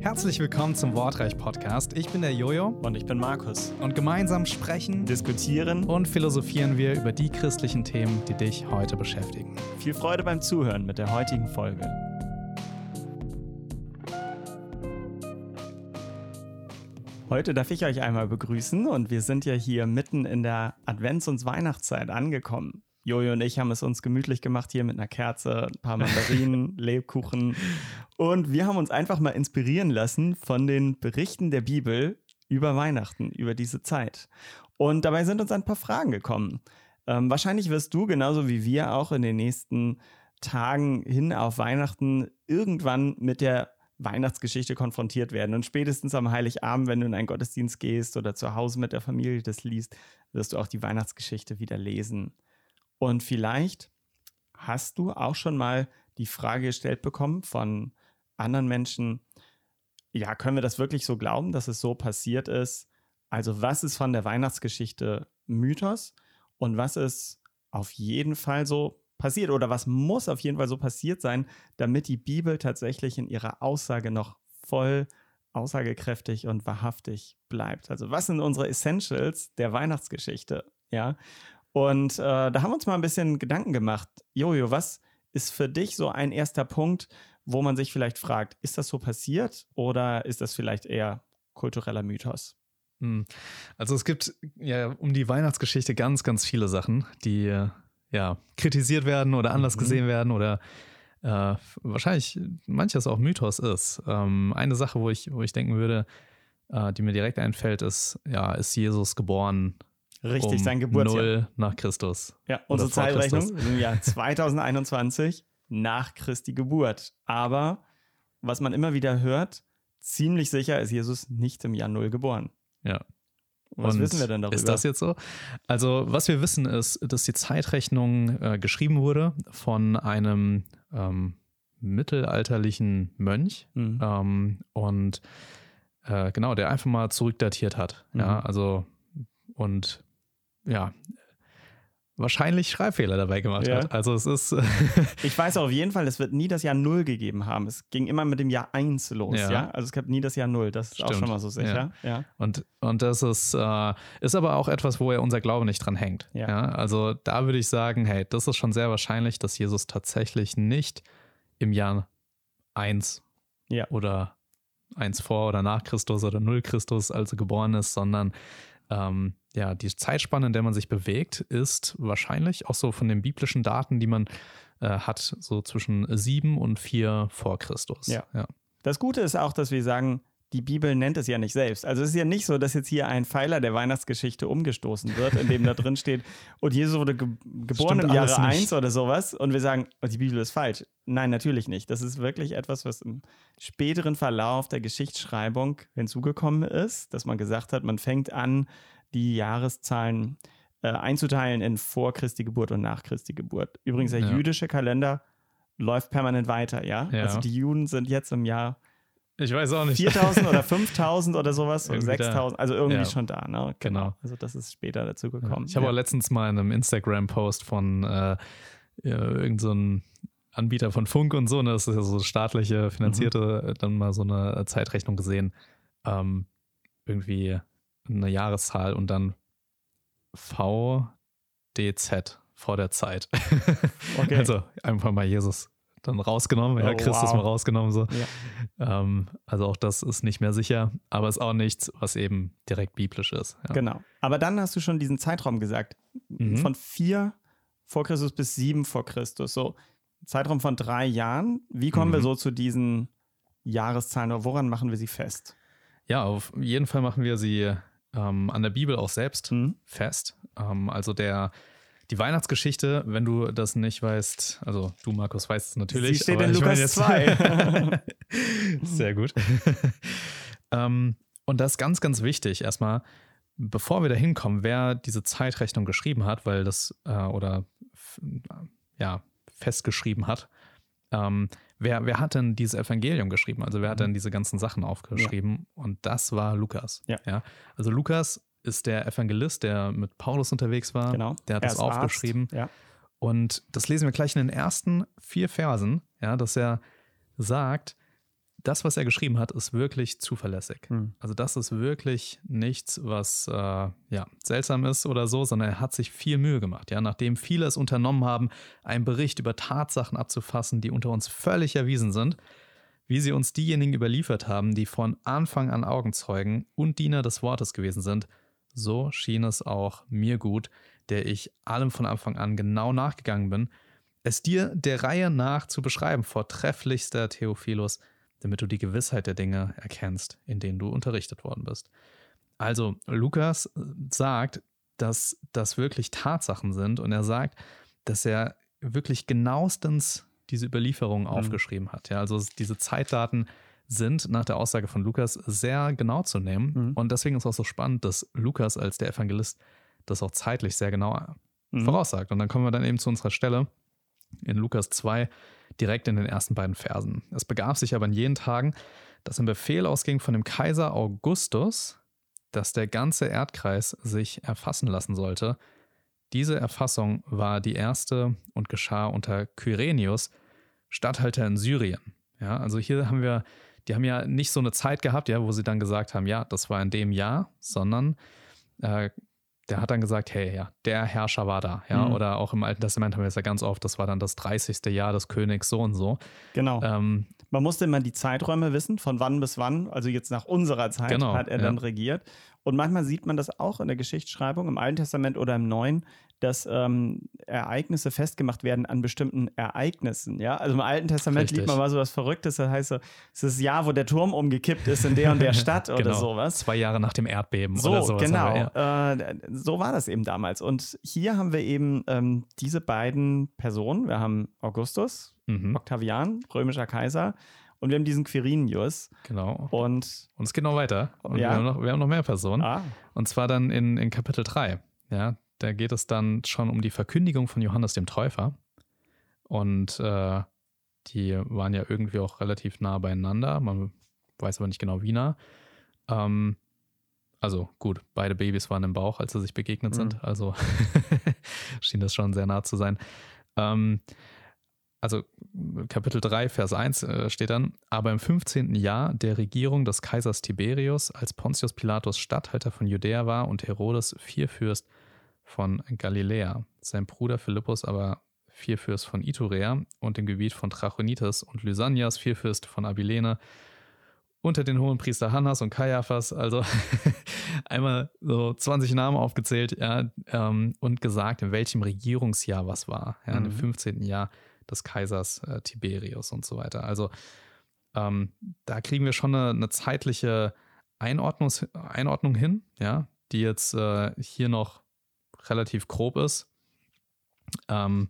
Herzlich willkommen zum Wortreich Podcast. Ich bin der Jojo Und ich bin Markus. und gemeinsam sprechen Diskutieren. und philosophieren wir über die christlichen Themen, die dich heute beschäftigen. Viel Freude beim Zuhören mit der heutigen Folge. Heute darf ich euch einmal begrüßen und wir sind ja hier mitten in der Advents- und Weihnachtszeit angekommen. Jojo und ich haben es uns gemütlich gemacht hier mit einer Kerze, ein paar Mandarinen, Lebkuchen und wir haben uns einfach mal inspirieren lassen von den Berichten der Bibel über Weihnachten, über diese Zeit. Und dabei sind uns ein paar Fragen gekommen. Ähm, wahrscheinlich wirst du genauso wie wir auch in den nächsten Tagen hin auf Weihnachten irgendwann mit der Weihnachtsgeschichte konfrontiert werden. Und spätestens am Heiligabend, wenn du in einen Gottesdienst gehst oder zu Hause mit der Familie das liest, wirst du auch die Weihnachtsgeschichte wieder lesen. Und vielleicht hast du auch schon mal die Frage gestellt bekommen von anderen Menschen, ja, können wir das wirklich so glauben, dass es so passiert ist? Also was ist von der Weihnachtsgeschichte Mythos und was ist auf jeden Fall so passiert oder was muss auf jeden Fall so passiert sein, damit die Bibel tatsächlich in ihrer Aussage noch voll aussagekräftig und wahrhaftig bleibt. Also was sind unsere Essentials der Weihnachtsgeschichte? Ja, und äh, da haben wir uns mal ein bisschen Gedanken gemacht. Jojo, was ist für dich so ein erster Punkt, wo man sich vielleicht fragt, ist das so passiert oder ist das vielleicht eher kultureller Mythos? Hm. Also es gibt ja um die Weihnachtsgeschichte ganz, ganz viele Sachen, die äh, ja kritisiert werden oder anders Mhm. gesehen werden oder äh, wahrscheinlich manches auch Mythos ist. Ähm, eine Sache, wo ich, wo ich denken würde, äh, die mir direkt einfällt, ist, ja, ist Jesus geboren Richtig, um sein Geburtsjahr. null nach Christus. Ja, unsere Zeitrechnung im Jahr 2021 nach Christi Geburt. Aber was man immer wieder hört, ziemlich sicher ist Jesus nicht im Jahr Null geboren. Ja. Was Und wissen wir denn darüber? Ist das jetzt so? Also, was wir wissen, ist, dass die Zeitrechnung äh, geschrieben wurde von einem ähm, mittelalterlichen Mönch Mhm. ähm, und äh, genau, der einfach mal zurückdatiert hat. Ja, Mhm. also und ja, wahrscheinlich Schreibfehler dabei gemacht Ja. hat. Also es ist Ich weiß auf jeden Fall, es wird nie das Jahr Null gegeben haben. Es ging immer mit dem Jahr 1 los, ja. Ja. Also es gab nie das Jahr Null. Das ist auch Stimmt. schon mal so sicher. Ja. Und, und das ist, äh, ist aber auch etwas, wo ja unser Glaube nicht dran hängt. Also da würde ich sagen, hey, das ist schon sehr wahrscheinlich, dass Jesus tatsächlich nicht im Jahr 1 Ja. oder 1 vor oder nach Christus oder 0 Christus, also geboren ist, sondern ähm, ja, die Zeitspanne, in der man sich bewegt, ist wahrscheinlich auch so von den biblischen Daten, die man äh, hat, so zwischen 7 und 4 vor Christus. Ja. ja. Das Gute ist auch, dass wir sagen, die Bibel nennt es ja nicht selbst. Also es ist ja nicht so, dass jetzt hier ein Pfeiler der Weihnachtsgeschichte umgestoßen wird, in dem da drin steht, und Jesus wurde ge geboren im Jahre nicht. 1 oder sowas und wir sagen, oh, die Bibel ist falsch. Nein, natürlich nicht. Das ist wirklich etwas, was im späteren Verlauf der Geschichtsschreibung hinzugekommen ist, dass man gesagt hat, man fängt an, die Jahreszahlen äh, einzuteilen in vor Christi Geburt und nach Christi Geburt. Übrigens, der Ja. jüdische Kalender läuft permanent weiter, ja? Ja. Also die Juden sind jetzt im Jahr Ich weiß auch nicht. 4000 oder 5000 oder sowas und Irgendwie da. 6000, also irgendwie Ja. schon da, ne? Genau. Also das ist später dazu gekommen. Ich habe ja. auch letztens mal in einem Instagram-Post von äh, irgendeinem so Anbieter von Funk und so, ne, das ist ja so staatliche, finanzierte, Mhm. äh, dann mal so eine Zeitrechnung gesehen. Ähm, irgendwie eine Jahreszahl und dann VDZ vor der Zeit. Okay. Also einfach mal Jesus dann rausgenommen, ja, Oh, Christus wow. mal rausgenommen. So. Ja. Ähm, also auch das ist nicht mehr sicher, aber ist auch nichts, was eben direkt biblisch ist. Ja. Genau. Aber dann hast du schon diesen Zeitraum gesagt. Mhm. Von vier vor Christus bis sieben vor Christus. So Zeitraum von drei Jahren. Wie kommen wir Mhm. so zu diesen Jahreszahlen oder woran machen wir sie fest? Ja, auf jeden Fall machen wir sie ähm, an der Bibel auch selbst Mhm. fest. Ähm, also der die Weihnachtsgeschichte, wenn du das nicht weißt, also du Markus weißt es natürlich. Sie steht in Lukas jetzt- Sehr gut. ähm, und das ist ganz, ganz wichtig. Erstmal, bevor wir da hinkommen, wer diese Zeitrechnung geschrieben hat, weil das äh, oder ja festgeschrieben hat. Ähm, wer, wer hat denn dieses Evangelium geschrieben? Also wer hat Mhm. denn diese ganzen Sachen aufgeschrieben? Und das war Lukas. Ja. Also Lukas ist der Evangelist, der mit Paulus unterwegs war. Genau. Der hat Er das Arzt. aufgeschrieben. Ja. Und das lesen wir gleich in den ersten vier Versen, ja, dass er sagt, das, was er geschrieben hat, ist wirklich zuverlässig. Hm. Also das ist wirklich nichts, was äh, ja, seltsam ist oder so, sondern er hat sich viel Mühe gemacht. Ja? Nachdem viele es unternommen haben, einen Bericht über Tatsachen abzufassen, die unter uns völlig erwiesen sind, wie sie uns diejenigen überliefert haben, die von Anfang an Augenzeugen und Diener des Wortes gewesen sind, so schien es auch mir gut, der ich allem von Anfang an genau nachgegangen bin, es dir der Reihe nach zu beschreiben, vortrefflichster Theophilus, damit du die Gewissheit der Dinge erkennst, in denen du unterrichtet worden bist. Also Lukas sagt, dass das wirklich Tatsachen sind und er sagt, dass er wirklich genauestens diese Überlieferung mhm. aufgeschrieben hat. Ja, also diese Zeitdaten sind nach der Aussage von Lukas sehr genau zu nehmen. Mhm. Und deswegen ist auch so spannend, dass Lukas als der Evangelist das auch zeitlich sehr genau mhm. voraussagt. Und dann kommen wir dann eben zu unserer Stelle in Lukas 2 direkt in den ersten beiden Versen. Es begab sich aber in jenen Tagen, dass ein Befehl ausging von dem Kaiser Augustus, dass der ganze Erdkreis sich erfassen lassen sollte. Diese Erfassung war die erste und geschah unter Kyrenius, Statthalter in Syrien. Ja, also hier haben wir, die haben ja nicht so eine Zeit gehabt, ja, wo sie dann gesagt haben, ja, das war in dem Jahr, sondern äh, der hat dann gesagt, hey, ja, der Herrscher war da, ja, mhm. oder auch im Alten Testament haben wir es ja ganz oft, das war dann das 30. Jahr des Königs so und so. Genau. Ähm, Man musste immer die Zeiträume wissen, von wann bis wann, also jetzt nach unserer Zeit genau, hat er dann ja. regiert. Und manchmal sieht man das auch in der Geschichtsschreibung im Alten Testament oder im Neuen, dass ähm, Ereignisse festgemacht werden an bestimmten Ereignissen. Ja, also im Alten Testament Richtig. liest man mal so was Verrücktes. Das heißt, so, es ist das Jahr, wo der Turm umgekippt ist in der und der Stadt genau. oder sowas. Zwei Jahre nach dem Erdbeben so, oder sowas. Genau, wir, ja. äh, so war das eben damals. Und hier haben wir eben ähm, diese beiden Personen. Wir haben Augustus, mhm. Octavian, römischer Kaiser. Und wir haben diesen Quirinius. Genau. Und, und es geht noch weiter. Und ja. wir, haben noch, wir haben noch mehr Personen. Ah. Und zwar dann in, in Kapitel 3. Ja, da geht es dann schon um die Verkündigung von Johannes dem Täufer. Und äh, die waren ja irgendwie auch relativ nah beieinander. Man weiß aber nicht genau, wie nah. Ähm, also gut, beide Babys waren im Bauch, als sie sich begegnet sind. Mhm. Also schien das schon sehr nah zu sein. Ähm, also Kapitel 3, Vers 1 äh, steht dann, aber im 15. Jahr der Regierung des Kaisers Tiberius, als Pontius Pilatus Statthalter von Judäa war und Herodes Vierfürst von Galiläa, sein Bruder Philippus aber Vierfürst von Iturea und dem Gebiet von Trachonitis und Lysanias Vierfürst von Abilene unter den hohen Priester Hannas und Kaiaphas, also einmal so 20 Namen aufgezählt, ja, ähm, und gesagt, in welchem Regierungsjahr was war, ja, mhm. im 15. Jahr des Kaisers äh, Tiberius und so weiter. Also ähm, da kriegen wir schon eine, eine zeitliche Einordnung hin, ja, die jetzt äh, hier noch relativ grob ist. Ähm,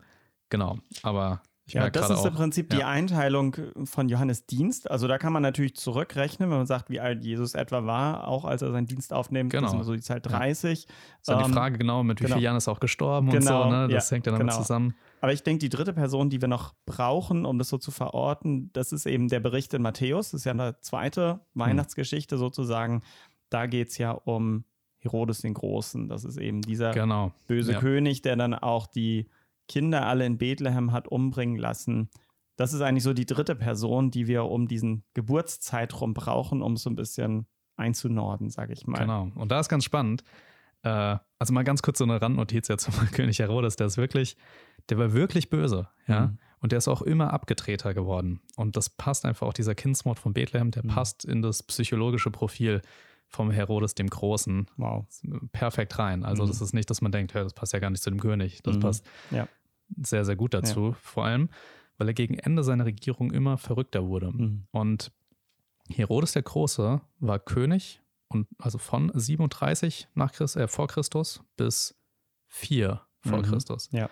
genau, aber ich ja, das ist im Prinzip ja. die Einteilung von Johannes Dienst. Also da kann man natürlich zurückrechnen, wenn man sagt, wie alt Jesus etwa war, auch als er seinen Dienst aufnimmt. Genau. Das ist so die Zeit 30. Ja. Ist ähm, die Frage genau, mit wie genau. vielen Jahren ist er auch gestorben genau. und so, ne? Das ja, hängt ja damit genau. zusammen. Aber ich denke, die dritte Person, die wir noch brauchen, um das so zu verorten, das ist eben der Bericht in Matthäus. Das ist ja eine zweite hm. Weihnachtsgeschichte sozusagen. Da geht es ja um Herodes den Großen. Das ist eben dieser genau. böse ja. König, der dann auch die Kinder alle in Bethlehem hat umbringen lassen. Das ist eigentlich so die dritte Person, die wir um diesen Geburtszeitraum brauchen, um so ein bisschen einzunorden, sage ich mal. Genau. Und da ist ganz spannend. Äh, also mal ganz kurz so eine Randnotiz jetzt zum König Herodes. Der ist wirklich, der war wirklich böse, ja. Mhm. Und der ist auch immer abgedrehter geworden. Und das passt einfach auch dieser Kindsmord von Bethlehem, der mhm. passt in das psychologische Profil vom Herodes dem Großen wow. perfekt rein. Also mhm. das ist nicht, dass man denkt, das passt ja gar nicht zu dem König. Das mhm. passt ja. sehr, sehr gut dazu. Ja. Vor allem, weil er gegen Ende seiner Regierung immer verrückter wurde. Mhm. Und Herodes der Große war König und also von 37 nach Christ, äh, vor Christus bis 4 vor mhm. Christus. Ja.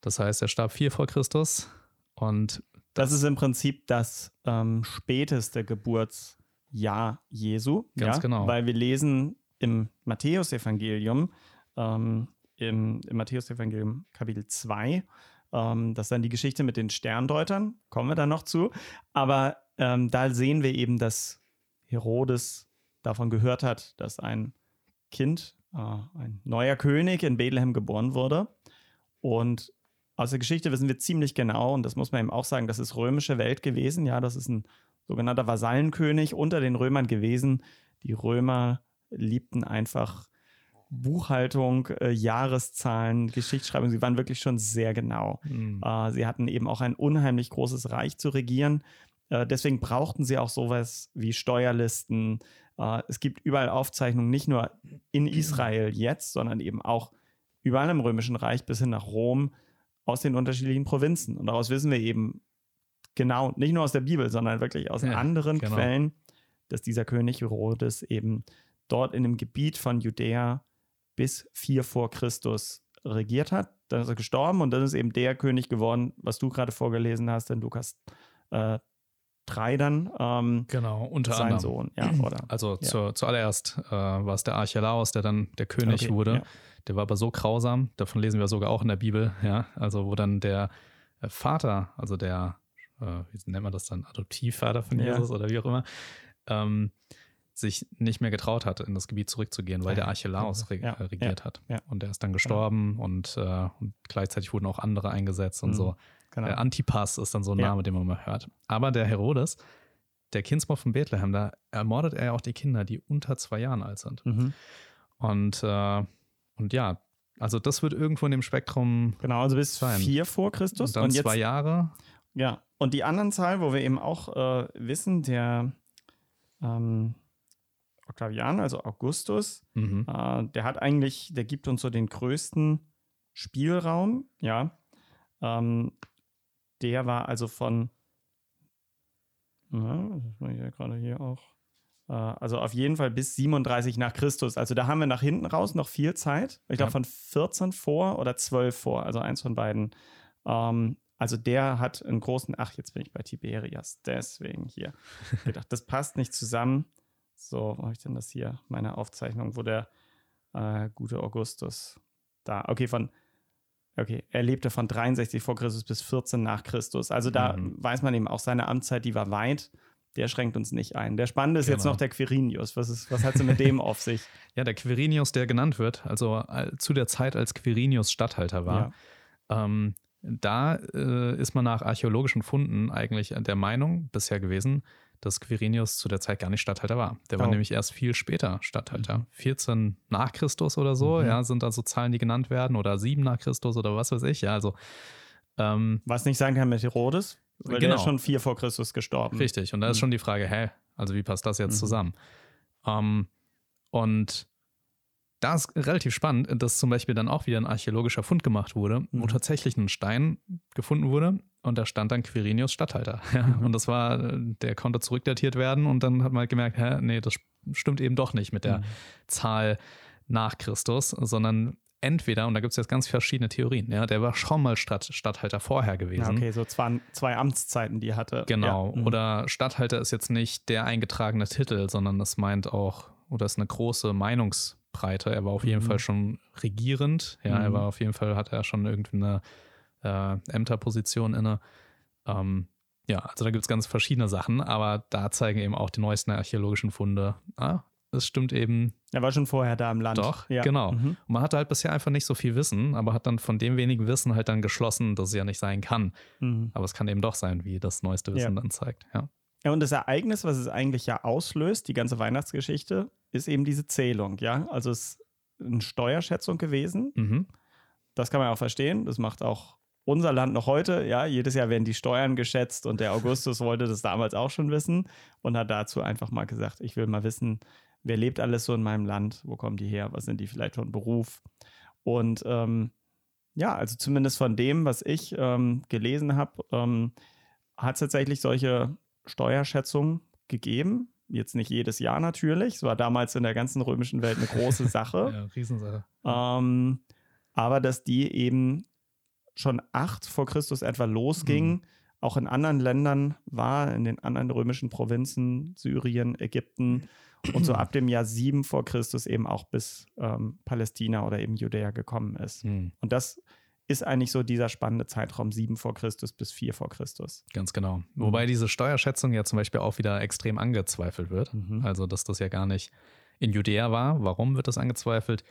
Das heißt, er starb 4 vor Christus und das, das ist im Prinzip das ähm, späteste Geburts Jahr Jesu. Ganz ja? genau. Weil wir lesen im Matthäusevangelium, ähm, im, im Matthäusevangelium Kapitel 2, ähm, das ist dann die Geschichte mit den Sterndeutern, kommen wir dann noch zu. Aber ähm, da sehen wir eben, dass Herodes davon gehört hat, dass ein Kind, äh, ein neuer König in Bethlehem geboren wurde. Und aus der Geschichte wissen wir ziemlich genau, und das muss man eben auch sagen, das ist römische Welt gewesen. Ja, das ist ein sogenannter Vasallenkönig unter den Römern gewesen. Die Römer liebten einfach Buchhaltung, äh, Jahreszahlen, Geschichtsschreibung. Sie waren wirklich schon sehr genau. Mhm. Äh, sie hatten eben auch ein unheimlich großes Reich zu regieren. Äh, deswegen brauchten sie auch sowas wie Steuerlisten. Äh, es gibt überall Aufzeichnungen, nicht nur in Israel jetzt, sondern eben auch überall im Römischen Reich bis hin nach Rom aus den unterschiedlichen Provinzen. Und daraus wissen wir eben genau, nicht nur aus der Bibel, sondern wirklich aus ja, anderen genau. Quellen, dass dieser König Herodes eben dort in dem Gebiet von Judäa bis 4 vor Christus regiert hat. Dann ist er gestorben und dann ist eben der König geworden, was du gerade vorgelesen hast in Lukas äh, 3 dann. Ähm, genau, unter sein anderem. Sohn, ja, oder? Also ja. Zu, zuallererst äh, war es der Archelaus, der dann der König okay, wurde. Ja. Der war aber so grausam, davon lesen wir sogar auch in der Bibel, ja, also wo dann der äh, Vater, also der, äh, wie nennt man das dann, Adoptivvater von Jesus ja. oder wie auch immer, ähm, sich nicht mehr getraut hat, in das Gebiet zurückzugehen, weil ja, der Archelaus ja, äh, regiert ja, hat. Und der ist dann gestorben und, äh, und, gleichzeitig wurden auch andere eingesetzt und mhm, so. Genau. Der Antipas ist dann so ein Name, den man mal hört. Aber der Herodes, der Kindsmob von Bethlehem, da ermordet er ja auch die Kinder, die unter zwei Jahren alt sind. Mhm. Und, äh, und ja, also das wird irgendwo in dem Spektrum. Genau, also bis sein. vier vor Christus. Und dann und jetzt, zwei Jahre. Ja, und die anderen Zahlen, wo wir eben auch äh, wissen, der ähm, Octavian, also Augustus, mhm. äh, der hat eigentlich, der gibt uns so den größten Spielraum, ja. Ähm, der war also von, ja, das mache ich ja gerade hier auch, äh, also auf jeden Fall bis 37 nach Christus. Also da haben wir nach hinten raus noch viel Zeit. Ich glaube ja. von 14 vor oder 12 vor, also eins von beiden. Ähm, also der hat einen großen, ach, jetzt bin ich bei Tiberias, deswegen hier gedacht, das passt nicht zusammen. So, wo habe ich denn das hier? Meine Aufzeichnung, wo der äh, gute Augustus da, okay, von, okay, er lebte von 63 vor Christus bis 14 nach Christus. Also da mhm. weiß man eben auch seine Amtszeit, die war weit. Der schränkt uns nicht ein. Der Spannende ist genau. jetzt noch der Quirinius. Was, ist, was hat sie mit dem auf sich? Ja, der Quirinius, der genannt wird, also äh, zu der Zeit, als Quirinius Statthalter war, ja. ähm, da äh, ist man nach archäologischen Funden eigentlich der Meinung bisher gewesen, dass Quirinius zu der Zeit gar nicht Statthalter war. Der war oh. nämlich erst viel später Statthalter. 14 mhm. nach Christus oder so, mhm. ja, sind also Zahlen, die genannt werden, oder 7 nach Christus oder was weiß ich, ja, also. Ähm, was nicht sein kann mit Herodes, weil genau. der ist schon 4 vor Christus gestorben. Richtig, und da ist mhm. schon die Frage, hä, also wie passt das jetzt mhm. zusammen? Ähm, und da ist relativ spannend, dass zum Beispiel dann auch wieder ein archäologischer Fund gemacht wurde, mhm. wo tatsächlich ein Stein gefunden wurde und da stand dann Quirinius Statthalter. Ja, mhm. Und das war, der konnte zurückdatiert werden und dann hat man halt gemerkt, hä, nee, das stimmt eben doch nicht mit der mhm. Zahl nach Christus, sondern entweder, und da gibt es jetzt ganz verschiedene Theorien, ja, der war schon mal Stadt, Statthalter vorher gewesen. Ja, okay, so zwei, zwei Amtszeiten, die er hatte. Genau. Ja. Mhm. Oder Statthalter ist jetzt nicht der eingetragene Titel, sondern das meint auch, oder ist eine große Meinungs- Breite. Er war auf jeden mhm. Fall schon regierend. Ja, mhm. er war auf jeden Fall, hatte er schon irgendwie eine äh, Ämterposition inne. Ähm, ja, also da gibt es ganz verschiedene Sachen, aber da zeigen eben auch die neuesten archäologischen Funde, ah, es stimmt eben. Er war schon vorher da im Land. Doch, ja. genau. Mhm. Und man hatte halt bisher einfach nicht so viel Wissen, aber hat dann von dem wenigen Wissen halt dann geschlossen, dass es ja nicht sein kann. Mhm. Aber es kann eben doch sein, wie das neueste Wissen ja. dann zeigt, ja. Ja, und das Ereignis, was es eigentlich ja auslöst, die ganze Weihnachtsgeschichte, ist eben diese Zählung, ja. Also es ist eine Steuerschätzung gewesen. Mhm. Das kann man auch verstehen. Das macht auch unser Land noch heute. Ja, jedes Jahr werden die Steuern geschätzt und der Augustus wollte das damals auch schon wissen und hat dazu einfach mal gesagt, ich will mal wissen, wer lebt alles so in meinem Land, wo kommen die her, was sind die vielleicht von Beruf. Und ähm, ja, also zumindest von dem, was ich ähm, gelesen habe, ähm, hat es tatsächlich solche Steuerschätzungen gegeben. Jetzt nicht jedes Jahr natürlich. Es war damals in der ganzen römischen Welt eine große Sache. ja, Riesensache. Ähm, aber dass die eben schon acht vor Christus etwa losging, mhm. auch in anderen Ländern war, in den anderen römischen Provinzen, Syrien, Ägypten und so ab dem Jahr sieben vor Christus eben auch bis ähm, Palästina oder eben Judäa gekommen ist. Mhm. Und das ist eigentlich so dieser spannende Zeitraum 7 vor Christus bis 4 vor Christus. Ganz genau. Mhm. Wobei diese Steuerschätzung ja zum Beispiel auch wieder extrem angezweifelt wird. Mhm. Also, dass das ja gar nicht in Judäa war. Warum wird das angezweifelt?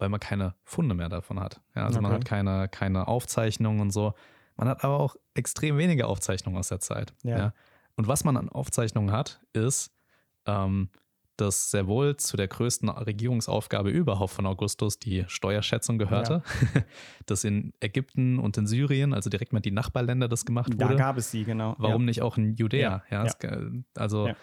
weil man keine Funde mehr davon hat. Ja, also Okay. man hat keine, keine Aufzeichnungen und so. Man hat aber auch extrem wenige Aufzeichnungen aus der Zeit. Ja. Und was man an Aufzeichnungen hat, ist, ähm, dass sehr wohl zu der größten Regierungsaufgabe überhaupt von Augustus die Steuerschätzung gehörte, dass in Ägypten und in Syrien, also direkt mal die Nachbarländer, das gemacht Da wurde. gab es sie, genau. Warum ja. nicht auch in Judäa? Ja, Ja, es, also Ja.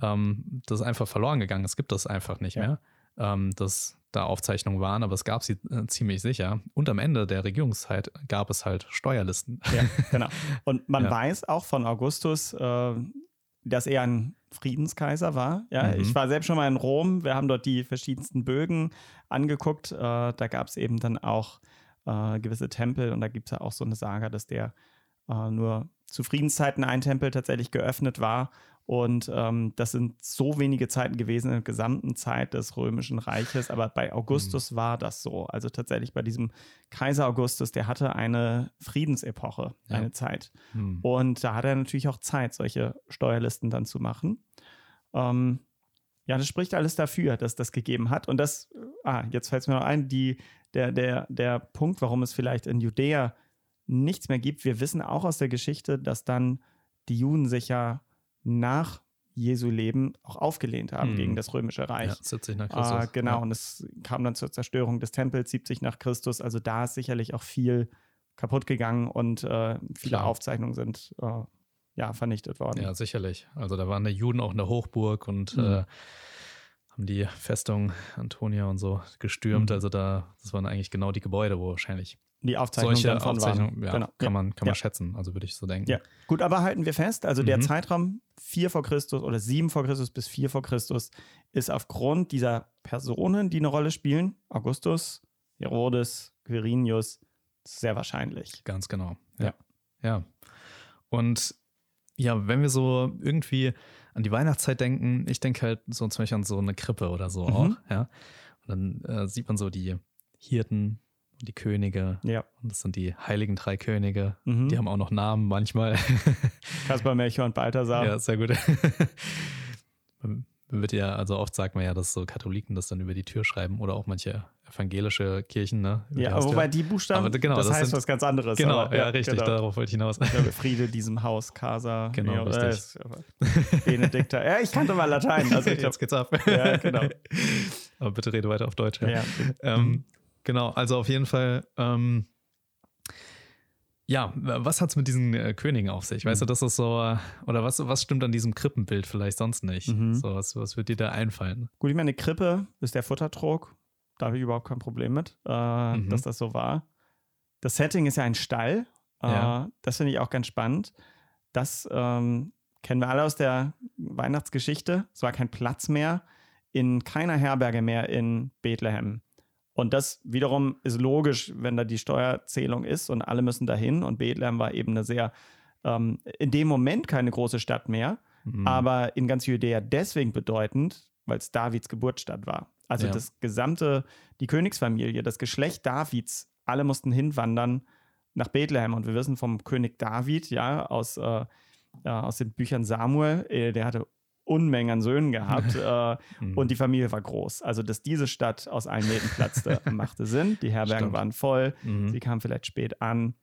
ähm, das ist einfach verloren gegangen. Es gibt das einfach nicht Ja. mehr, ähm, dass da Aufzeichnungen waren, aber es gab sie äh, ziemlich sicher. Und am Ende der Regierungszeit gab es halt Steuerlisten. Ja, genau. Und man Ja. weiß auch von Augustus, äh, dass er ein Friedenskaiser war. Ja, Mhm. ich war selbst schon mal in Rom. Wir haben dort die verschiedensten Bögen angeguckt. Äh, da gab es eben dann auch äh, gewisse Tempel und da gibt es ja auch so eine Saga, dass der äh, nur zu Friedenszeiten ein Tempel tatsächlich geöffnet war. Und ähm, das sind so wenige Zeiten gewesen in der gesamten Zeit des Römischen Reiches. Aber bei Augustus war das so. Also tatsächlich bei diesem Kaiser Augustus, der hatte eine Friedensepoche, Ja. eine Zeit. Hm. Und da hat er natürlich auch Zeit, solche Steuerlisten dann zu machen. Ähm, ja, das spricht alles dafür, dass das gegeben hat. Und das, ah, jetzt fällt es mir noch ein, die, der, der, der Punkt, warum es vielleicht in Judäa nichts mehr gibt. Wir wissen auch aus der Geschichte, dass dann die Juden sich ja nach Jesu Leben auch aufgelehnt haben Hm. gegen das Römische Reich. Ja, 70 nach Ah, Christus. genau, Ja. und es kam dann zur Zerstörung des Tempels 70 nach Christus. Also da ist sicherlich auch viel kaputt gegangen und äh, viele Klar. Aufzeichnungen sind äh, ja vernichtet worden. Ja, sicherlich. Also da waren die Juden auch in der Hochburg und Mhm. äh, haben die Festung Antonia und so gestürmt. Mhm. Also da, das waren eigentlich genau die Gebäude, wo wahrscheinlich Die Aufzeichnungen solche davon Aufzeichnungen, waren. ja, genau. kann, man, kann ja. man schätzen. Also würde ich so denken. Ja. Gut, aber halten wir fest, also der Mhm. Zeitraum 4 vor Christus oder 7 vor Christus bis 4 vor Christus ist aufgrund dieser Personen, die eine Rolle spielen, Augustus, Herodes, Quirinius, sehr wahrscheinlich. Ganz genau. Ja. Ja. ja. Und ja, wenn wir so irgendwie an die Weihnachtszeit denken, ich denke halt so zum Beispiel an so eine Krippe oder so Mhm. auch, ja. Und dann äh, sieht man so die Hirten und die Könige Ja. und das sind die heiligen drei Könige. Mhm. Die haben auch noch Namen manchmal. Kaspar, Melchior und Balthasar. ja, sehr gut. Man wird ja, also oft sagt man ja, dass so Katholiken das dann über die Tür schreiben oder auch manche evangelische Kirchen, ne? die Ja, Haustür. wobei die Buchstaben, Aber genau, das, das heißt sind- was ganz anderes. Genau, aber, ja, richtig, genau. darauf wollte ich hinaus. Ich glaube, Friede diesem Haus, Casa, Genau, ja, äh, ist- Benedikta. Ja, ich kannte mal Latein. Also ich Jetzt glaube, geht's ab. Ja, genau. Aber bitte rede weiter auf Deutsch. Ja. ja. Ähm, genau, also auf jeden Fall, ähm, ja, was hat's mit diesen äh, Königen auf sich? Weißt du, Mhm. das ist so, äh, oder was, was stimmt an diesem Krippenbild vielleicht sonst nicht? Mhm. So, was, was wird dir da einfallen? Gut, ich meine, Krippe ist der Futtertrog. Da habe ich überhaupt kein Problem mit, äh, Mhm. dass das so war. Das Setting ist ja ein Stall. Äh, Ja. Das finde ich auch ganz spannend. Das ähm, kennen wir alle aus der Weihnachtsgeschichte. Es war kein Platz mehr in keiner Herberge mehr in Bethlehem. Und das wiederum ist logisch, wenn da die Steuerzählung ist und alle müssen dahin. Und Bethlehem war eben eine sehr, ähm, in dem Moment keine große Stadt mehr, Mhm. aber in ganz Judäa deswegen bedeutend, weil es Davids Geburtsstadt war. Also Ja. das gesamte, die Königsfamilie, das Geschlecht Davids, alle mussten hinwandern nach Bethlehem. Und wir wissen vom König David, ja, aus, äh, ja, aus den Büchern Samuel, äh, der hatte Unmengen an Söhnen gehabt äh, Mhm. und die Familie war groß. Also, dass diese Stadt aus allen Nähten platzte, machte Sinn. Die Herbergen Stimmt. waren voll, Mhm. sie kamen vielleicht spät an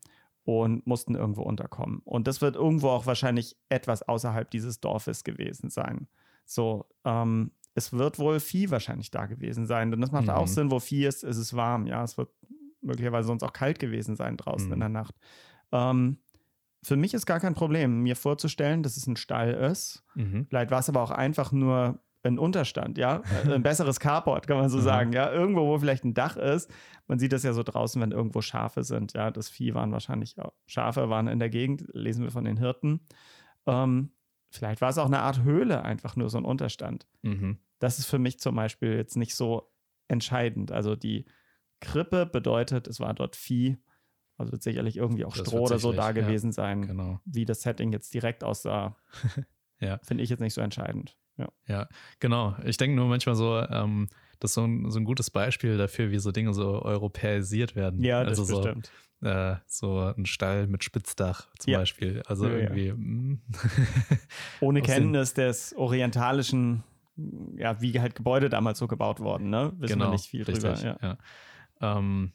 und mussten irgendwo unterkommen. Und das wird irgendwo auch wahrscheinlich etwas außerhalb dieses Dorfes gewesen sein. So, ähm, es wird wohl Vieh wahrscheinlich da gewesen sein. Denn das macht auch Mhm. Sinn, wo Vieh ist, ist es warm. Ja, es wird möglicherweise sonst auch kalt gewesen sein draußen Mhm. in der Nacht. Ähm, für mich ist gar kein Problem, mir vorzustellen, dass es ein Stall ist. Mhm. Vielleicht war es aber auch einfach nur ein Unterstand, ja. Ein besseres Carport, kann man so Mhm. sagen, ja. Irgendwo, wo vielleicht ein Dach ist. Man sieht das ja so draußen, wenn irgendwo Schafe sind, ja. Das Vieh waren wahrscheinlich auch, Schafe waren in der Gegend, lesen wir von den Hirten. Ähm, vielleicht war es auch eine Art Höhle, einfach nur so ein Unterstand. Mhm. Das ist für mich zum Beispiel jetzt nicht so entscheidend. Also die Krippe bedeutet, es war dort Vieh. Also wird sicherlich irgendwie auch Das Stroh oder so da sicherlich, ja. gewesen sein. Genau. Wie das Setting jetzt direkt aussah, Ja. finde ich jetzt nicht so entscheidend. Ja. Ja, genau. Ich denke nur manchmal so, ähm, das ist so ein, so ein gutes Beispiel dafür, wie so Dinge so europäisiert werden. Ja, das also so, bestimmt. äh, so ein Stall mit Spitzdach zum Ja. Beispiel. Also irgendwie. mm. Ohne Kenntnis des orientalischen, ja, wie halt Gebäude damals so gebaut wurden, ne? Wissen wir nicht viel drüber. Genau, richtig, Ja. ja. Ähm,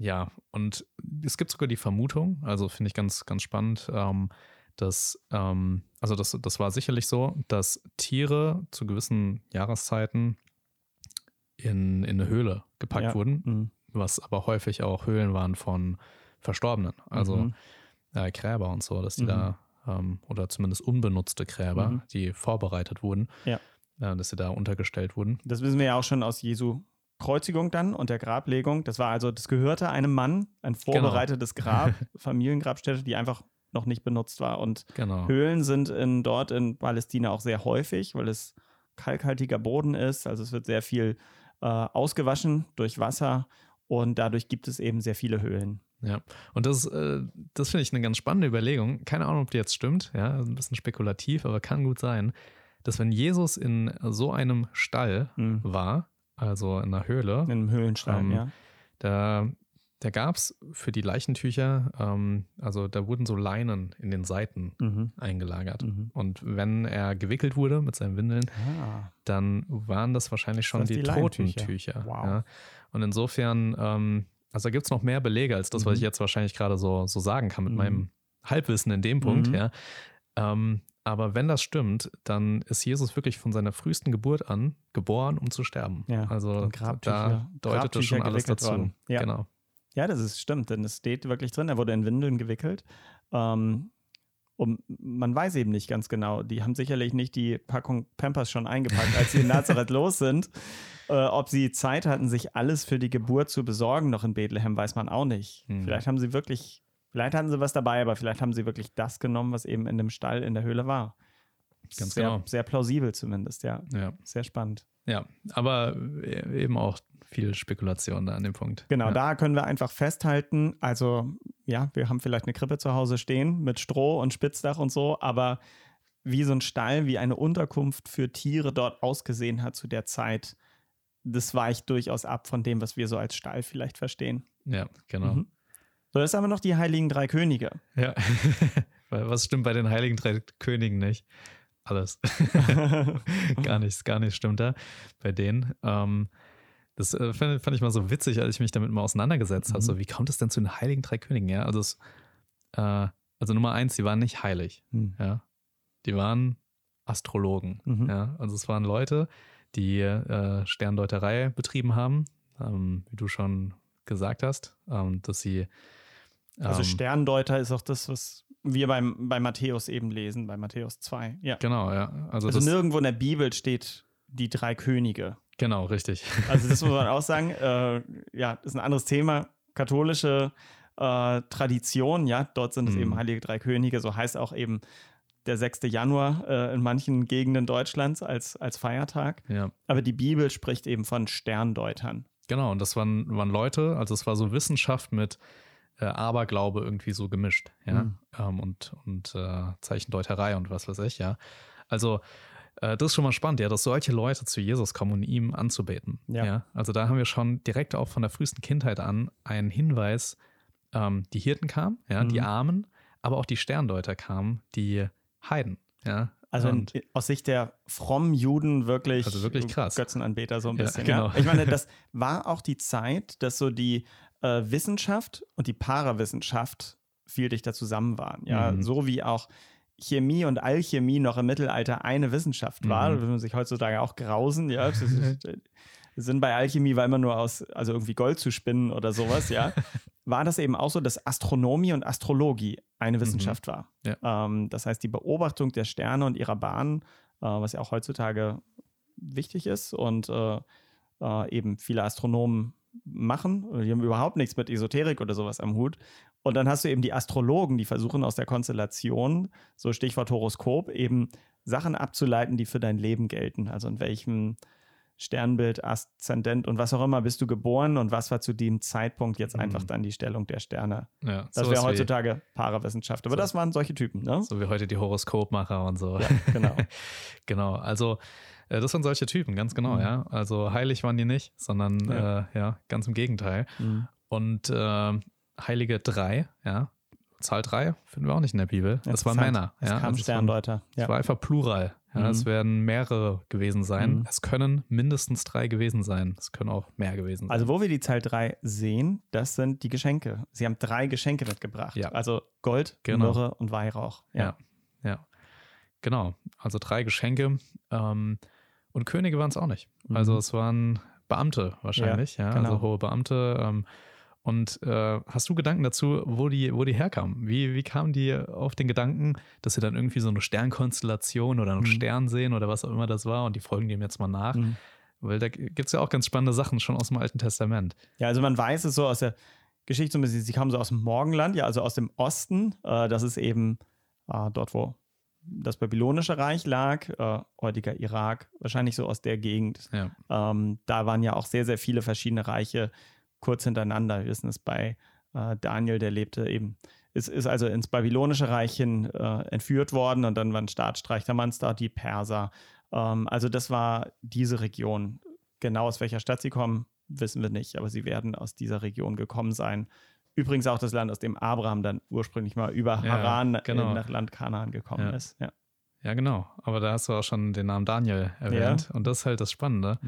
ja, und es gibt sogar die Vermutung, also finde ich ganz, ganz spannend, ähm, dass, ähm, also das, das war sicherlich so, dass Tiere zu gewissen Jahreszeiten in, in eine Höhle gepackt Ja. wurden, Mhm. was aber häufig auch Höhlen waren von Verstorbenen, also Mhm. äh, Gräber und so, dass die Mhm. da, ähm, oder zumindest unbenutzte Gräber, Mhm. die vorbereitet wurden, Ja. äh, dass sie da untergestellt wurden. Das wissen wir ja auch schon aus Jesu Kreuzigung dann und der Grablegung. Das war also, das gehörte einem Mann, ein Genau. vorbereitetes Grab, Familiengrabstätte, die einfach noch nicht benutzt war. Und Genau. Höhlen sind in, dort in Palästina auch sehr häufig, weil es kalkhaltiger Boden ist. Also es wird sehr viel äh, ausgewaschen durch Wasser und dadurch gibt es eben sehr viele Höhlen. Ja, und das, äh, das finde ich eine ganz spannende Überlegung. Keine Ahnung, ob die jetzt stimmt, ja, ein bisschen spekulativ, aber kann gut sein, dass wenn Jesus in so einem Stall Mhm. war, also in einer Höhle, In einem Höhlenstein, Ähm, ja. da, da gab es für die Leichentücher, ähm, also da wurden so Leinen in den Seiten Mhm. eingelagert. Mhm. Und wenn er gewickelt wurde mit seinen Windeln, Ah, dann waren das wahrscheinlich schon Das die, die. Totentücher. Wow. Ja. Und insofern, ähm, also da gibt es noch mehr Belege als das, was Mhm. ich jetzt wahrscheinlich gerade so, so sagen kann mit Mhm. meinem Halbwissen in dem Punkt, Mhm. ja. Ähm, aber wenn das stimmt, dann ist Jesus wirklich von seiner frühesten Geburt an geboren, um zu sterben. Ja, also da deutet das schon alles dazu. worden. Ja. Genau. Ja, das ist stimmt, denn es steht wirklich drin, er wurde in Windeln gewickelt. Ähm, und man weiß eben nicht ganz genau. Die haben sicherlich nicht die Packung Pampers schon eingepackt, als sie in Nazareth los sind. Äh, ob sie Zeit hatten, sich alles für die Geburt zu besorgen, noch in Bethlehem, weiß man auch nicht. Hm. Vielleicht haben sie wirklich, vielleicht hatten sie was dabei, aber vielleicht haben sie wirklich das genommen, was eben in dem Stall in der Höhle war. Ganz sehr, genau. sehr plausibel zumindest, ja. Ja. Sehr spannend. ja, aber eben auch viel Spekulation da an dem Punkt. Genau, ja. da können wir einfach festhalten, also ja, wir haben vielleicht eine Krippe zu Hause stehen mit Stroh und Spitzdach und so, aber wie so ein Stall, wie eine Unterkunft für Tiere dort ausgesehen hat zu der Zeit, das weicht durchaus ab von dem, was wir so als Stall vielleicht verstehen. Ja, genau. Mhm. So, jetzt haben wir noch die Heiligen Drei Könige. Ja. Was stimmt bei den Heiligen Drei Königen nicht? Alles. gar nichts, gar nichts stimmt da bei denen. Ähm, das äh, fand, fand ich mal so witzig, als ich mich damit mal auseinandergesetzt habe. Mhm. So, wie kommt es denn zu den Heiligen Drei Königen? Ja, also, es, äh, also Nummer eins, die waren nicht heilig. Hm. Ja, die waren Astrologen. Mhm. Ja, also es waren Leute, die äh, Sterndeuterei betrieben haben, ähm, wie du schon gesagt hast, ähm, dass sie Also ähm, Sterndeuter ist auch das, was wir beim, bei Matthäus eben lesen, bei Matthäus 2. Ja. Genau, ja. Also, Also nirgendwo in der Bibel steht die drei Könige. genau, richtig. Also das muss man auch sagen. Äh, ja, das ist ein anderes Thema. Katholische äh, Tradition, ja, dort sind es Mhm. eben Heilige Drei Könige. So heißt auch eben der 6. Januar äh, in manchen Gegenden Deutschlands als, als Feiertag. Ja, Aber die Bibel spricht eben von Sterndeutern. genau. Und das waren, waren Leute, also es war so Wissenschaft mit äh, Aberglaube irgendwie so gemischt, ja. Mhm. Ähm, und und äh, Zeichendeuterei und was weiß ich, ja. Also äh, das ist schon mal spannend, ja, dass solche Leute zu Jesus kommen und ihm anzubeten. Ja. Also da haben wir schon direkt auch von der frühesten Kindheit an einen Hinweis, ähm, die Hirten kamen, ja, die Mhm. Armen, aber auch die Sterndeuter kamen, die Heiden, ja. Also in, und, aus Sicht der frommen Juden wirklich, Also wirklich krass. Götzenanbeter so ein Ja, bisschen. genau. Ja, Ich meine, das war auch die Zeit, dass so die äh, Wissenschaft und die Parawissenschaft viel dichter zusammen waren. Ja, Mhm. so wie auch Chemie und Alchemie noch im Mittelalter eine Wissenschaft war, Mhm. da würde man sich heutzutage auch grausen. Ja, äh, Sinn bei Alchemie war immer nur aus, also irgendwie Gold zu spinnen oder sowas, ja. War das eben auch so, dass Astronomie und Astrologie eine Wissenschaft war. Mhm. Ja. Ähm, das heißt, die Beobachtung der Sterne und ihrer Bahn, äh, was ja auch heutzutage wichtig ist und äh, äh, eben viele Astronomen machen. Die haben überhaupt nichts mit Esoterik oder sowas am Hut. Und dann hast du eben die Astrologen, die versuchen aus der Konstellation, so Stichwort Horoskop, eben Sachen abzuleiten, die für dein Leben gelten. Also in welchem Sternbild, Aszendent und was auch immer bist du geboren und was war zu dem Zeitpunkt jetzt Mhm. einfach dann die Stellung der Sterne. ja, Das wäre heutzutage Parawissenschaft. Aber So. das waren solche Typen, ne? So wie heute die Horoskopmacher und so. Ja, genau. genau, also das sind solche Typen, ganz genau, Mhm. ja. Also heilig waren die nicht, sondern Ja. Äh, ja, ganz im Gegenteil. Mhm. Und äh, Heilige drei, ja, Zahl drei finden wir auch nicht in der Bibel. das waren. Männer. Es ja. kam also Sterndeuter. Es Ja. war einfach Plural, Ja, Mhm. Es werden mehrere gewesen sein. Mhm. Es können mindestens drei gewesen sein. Es können auch mehr gewesen sein. Also, wo wir die Zahl 3 sehen, das sind die Geschenke. Sie haben drei Geschenke mitgebracht. Ja. Also Gold, Genau. Myrrhe und Weihrauch. Ja. ja. Genau. Also drei Geschenke. Ähm, und Könige waren es auch nicht. Mhm. Also es waren Beamte wahrscheinlich, ja, genau. also hohe Beamte. Ähm, und äh, hast du Gedanken dazu, wo die, wo die herkamen? Wie, wie kamen die auf den Gedanken, dass sie dann irgendwie so eine Sternkonstellation oder einen Mhm. Stern sehen oder was auch immer das war und die folgen dem jetzt mal nach? Mhm. Weil da gibt es ja auch ganz spannende Sachen schon aus dem Alten Testament. Ja, also man weiß es so aus der Geschichte, so ein bisschen, sie kamen so aus dem Morgenland, ja, also aus dem Osten. Äh, das ist eben äh, dort, wo das babylonische Reich lag, äh, heutiger Irak, wahrscheinlich so aus der Gegend. Ja. Ähm, da waren ja auch sehr, sehr viele verschiedene Reiche kurz hintereinander. Wir wissen es bei äh, Daniel, der lebte eben, ist, ist also ins babylonische Reich hin äh, entführt worden und dann waren Staatsstreich, da waren es da die Perser. Ähm, also das war diese Region. Genau aus welcher Stadt sie kommen, wissen wir nicht, aber sie werden aus dieser Region gekommen sein. Übrigens auch das Land, aus dem Abraham dann ursprünglich mal über Ja, Haran genau. nach Land Kanaan gekommen Ja. ist. Ja. ja, genau. Aber da hast du auch schon den Namen Daniel erwähnt. Und das ist halt das Spannende.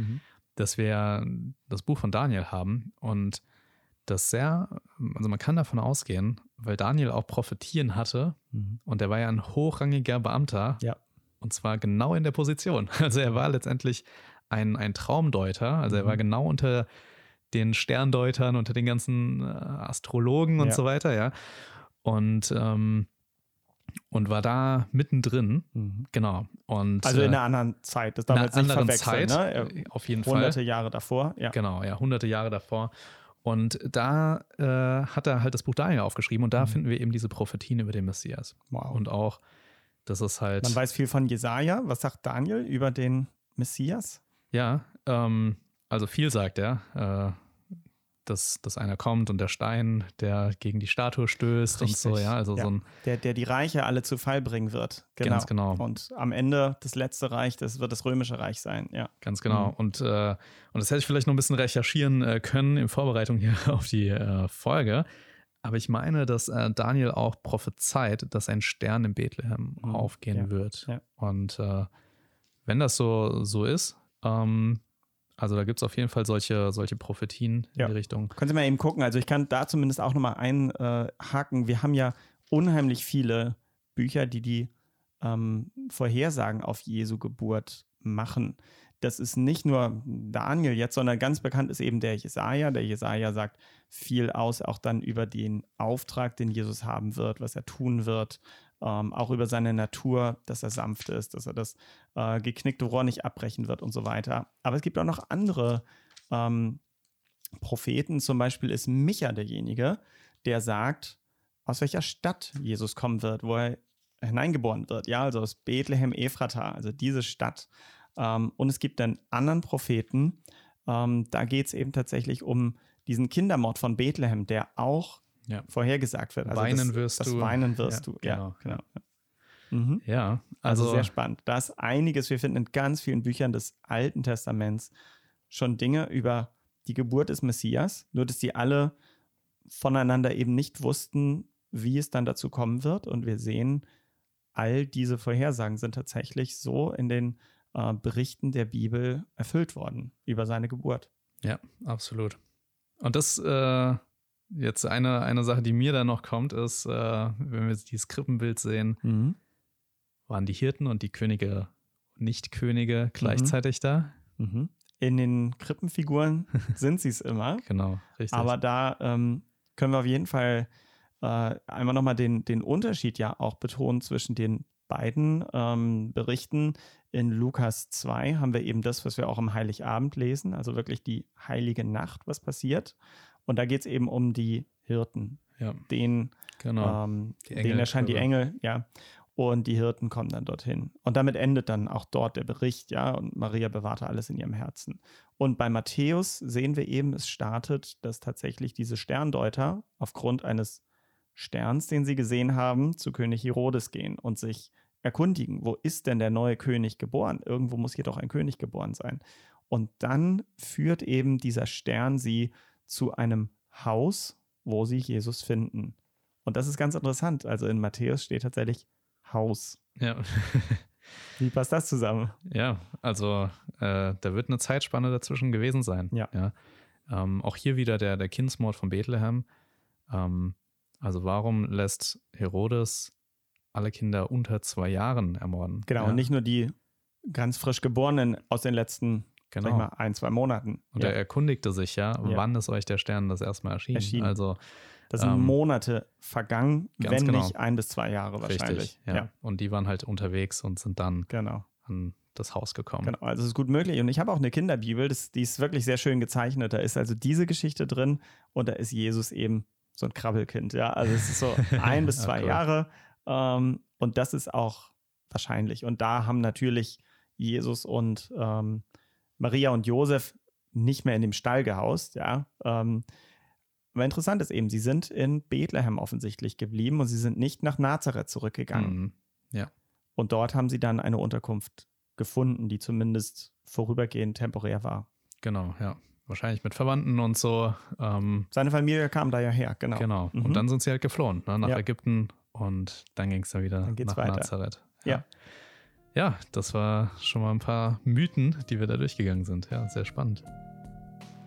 dass wir das Buch von Daniel haben und das sehr, also man kann davon ausgehen, weil Daniel auch Prophetien hatte Mhm. und er war ja ein hochrangiger Beamter Ja. und zwar genau in der Position. Also er war letztendlich ein, ein Traumdeuter, also er Mhm. war genau unter den Sterndeutern, unter den ganzen äh, Astrologen und Ja. so weiter, ja. Und, ähm, und war da mittendrin, Mhm. genau. Und, Also in äh, einer anderen Zeit, das darf einer man jetzt nicht verwechseln. Zeit, Ne? äh, auf jeden Fall. Hunderte Jahre davor, ja. Genau, ja, hunderte Jahre davor. Und da äh, hat er halt das Buch Daniel aufgeschrieben und da Mhm. finden wir eben diese Prophetien über den Messias. Wow. Und auch, das ist halt, Man weiß viel von Jesaja. Was sagt Daniel über den Messias? ja, ähm, also viel sagt er, äh, dass, dass einer kommt und der Stein, der gegen die Statue stößt und so, Richtig, ja, also ja. so ein, Der, der die Reiche alle zu Fall bringen wird. Genau. Ganz genau. Und am Ende das letzte Reich, das wird das römische Reich sein, ja. ganz genau. Mhm. Und, äh, und das hätte ich vielleicht noch ein bisschen recherchieren äh, können in Vorbereitung hier auf die äh, Folge. Aber ich meine, dass äh, Daniel auch prophezeit, dass ein Stern in Bethlehem Mhm, aufgehen ja, wird. ja. Und äh, wenn das so, so ist, ähm, also da gibt es auf jeden Fall solche, solche Prophetien Ja. in die Richtung. Können Sie mal eben gucken. Also ich kann da zumindest auch nochmal einhaken. Wir haben ja unheimlich viele Bücher, die die ähm, Vorhersagen auf Jesu Geburt machen. Das ist nicht nur Daniel jetzt, sondern ganz bekannt ist eben der Jesaja. Der Jesaja sagt viel aus, auch dann über den Auftrag, den Jesus haben wird, was er tun wird, ähm, auch über seine Natur, dass er sanft ist, dass er das äh, geknickte Rohr nicht abbrechen wird und so weiter. Aber es gibt auch noch andere ähm, Propheten, zum Beispiel ist Micha derjenige, der sagt, aus welcher Stadt Jesus kommen wird, wo er hineingeboren wird. Ja, also aus Bethlehem Ephrata, also diese Stadt. Ähm, und es gibt einen anderen Propheten, ähm, da geht es eben tatsächlich um diesen Kindermord von Bethlehem, der auch Ja. vorhergesagt wird. Also Weinen das, wirst das du. Weinen wirst Ja, du. Ja, genau. genau. Mhm. Ja, Also, also, sehr spannend. Da ist einiges, wir finden in ganz vielen Büchern des Alten Testaments schon Dinge über die Geburt des Messias, nur dass die alle voneinander eben nicht wussten, wie es dann dazu kommen wird. Und wir sehen, all diese Vorhersagen sind tatsächlich so in den äh, Berichten der Bibel erfüllt worden über seine Geburt. ja, absolut. Und das, äh, jetzt eine, eine Sache, die mir da noch kommt, ist, äh, wenn wir jetzt dieses Krippenbild sehen, waren die Hirten und die Könige, Nicht-Könige gleichzeitig da? Mhm. In den Krippenfiguren sind sie es immer. Genau, richtig. Aber da ähm, können wir auf jeden Fall äh, einmal nochmal den, den Unterschied ja auch betonen zwischen den beiden ähm, Berichten. In Lukas 2 haben wir eben das, was wir auch am Heiligabend lesen, also wirklich die heilige Nacht, was passiert. Und da geht es eben um die Hirten. ja, Denen, genau. ähm, Die Engel denen erscheinen die. Engel, ja. Und die Hirten kommen dann dorthin. Und damit endet dann auch dort der Bericht, ja. Und Maria bewahrte alles in ihrem Herzen. Und bei Matthäus sehen wir eben, es startet, dass tatsächlich diese Sterndeuter aufgrund eines Sterns, den sie gesehen haben, zu König Herodes gehen und sich erkundigen, wo ist denn der neue König geboren? Irgendwo muss hier doch ein König geboren sein. Und dann führt eben dieser Stern sie zu einem Haus, wo sie Jesus finden. Und das ist ganz interessant. Also in Matthäus steht tatsächlich Haus. ja. Wie passt das zusammen? Ja, also äh, da wird eine Zeitspanne dazwischen gewesen sein. Ja. ja. Ähm, auch hier wieder der, der Kindsmord von Bethlehem. Ähm, also warum lässt Herodes alle Kinder unter zwei Jahren ermorden? Genau, ja. und nicht nur die ganz frisch Geborenen aus den letzten genau. sag mal, ein, zwei Monaten. Und ja. er erkundigte sich ja, Ja. wann ist euch der Stern das erste Mal erschienen? Erschienen. Also Das sind ähm, Monate vergangen, wenn genau. nicht ein bis zwei Jahre wahrscheinlich. richtig. Ja. Und die waren halt unterwegs und sind dann genau. an das Haus gekommen. Genau, also es ist gut möglich. Und ich habe auch eine Kinderbibel, das, die ist wirklich sehr schön gezeichnet. Da ist also diese Geschichte drin und da ist Jesus eben so ein Krabbelkind. Ja, also es ist so ein bis zwei cool. Jahre. Ähm, und das ist auch wahrscheinlich. Und da haben natürlich Jesus und ähm, Maria und Josef nicht mehr in dem Stall gehaust. Ja, ähm, aber interessant ist eben, sie sind in Bethlehem offensichtlich geblieben und sie sind nicht nach Nazareth zurückgegangen. Mhm. Und dort haben sie dann eine Unterkunft gefunden, die zumindest vorübergehend temporär war. Genau, ja. Wahrscheinlich mit Verwandten und so. Ähm, Seine Familie kam da ja her, genau. Genau. Mhm. Und dann sind sie halt geflohen, ne, nach Ja. Ägypten und dann ging es dann wieder Dann nach weiter. Nazareth. Ja. Ja, das war schon mal ein paar Mythen, die wir da durchgegangen sind. Ja, sehr spannend.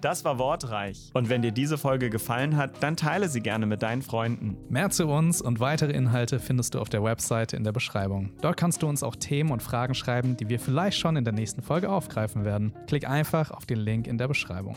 Das war wortreich. Und wenn dir diese Folge gefallen hat, dann teile sie gerne mit deinen Freunden. Mehr zu uns und weitere Inhalte findest du auf der Webseite in der Beschreibung. Dort kannst du uns auch Themen und Fragen schreiben, die wir vielleicht schon in der nächsten Folge aufgreifen werden. Klick einfach auf den Link in der Beschreibung.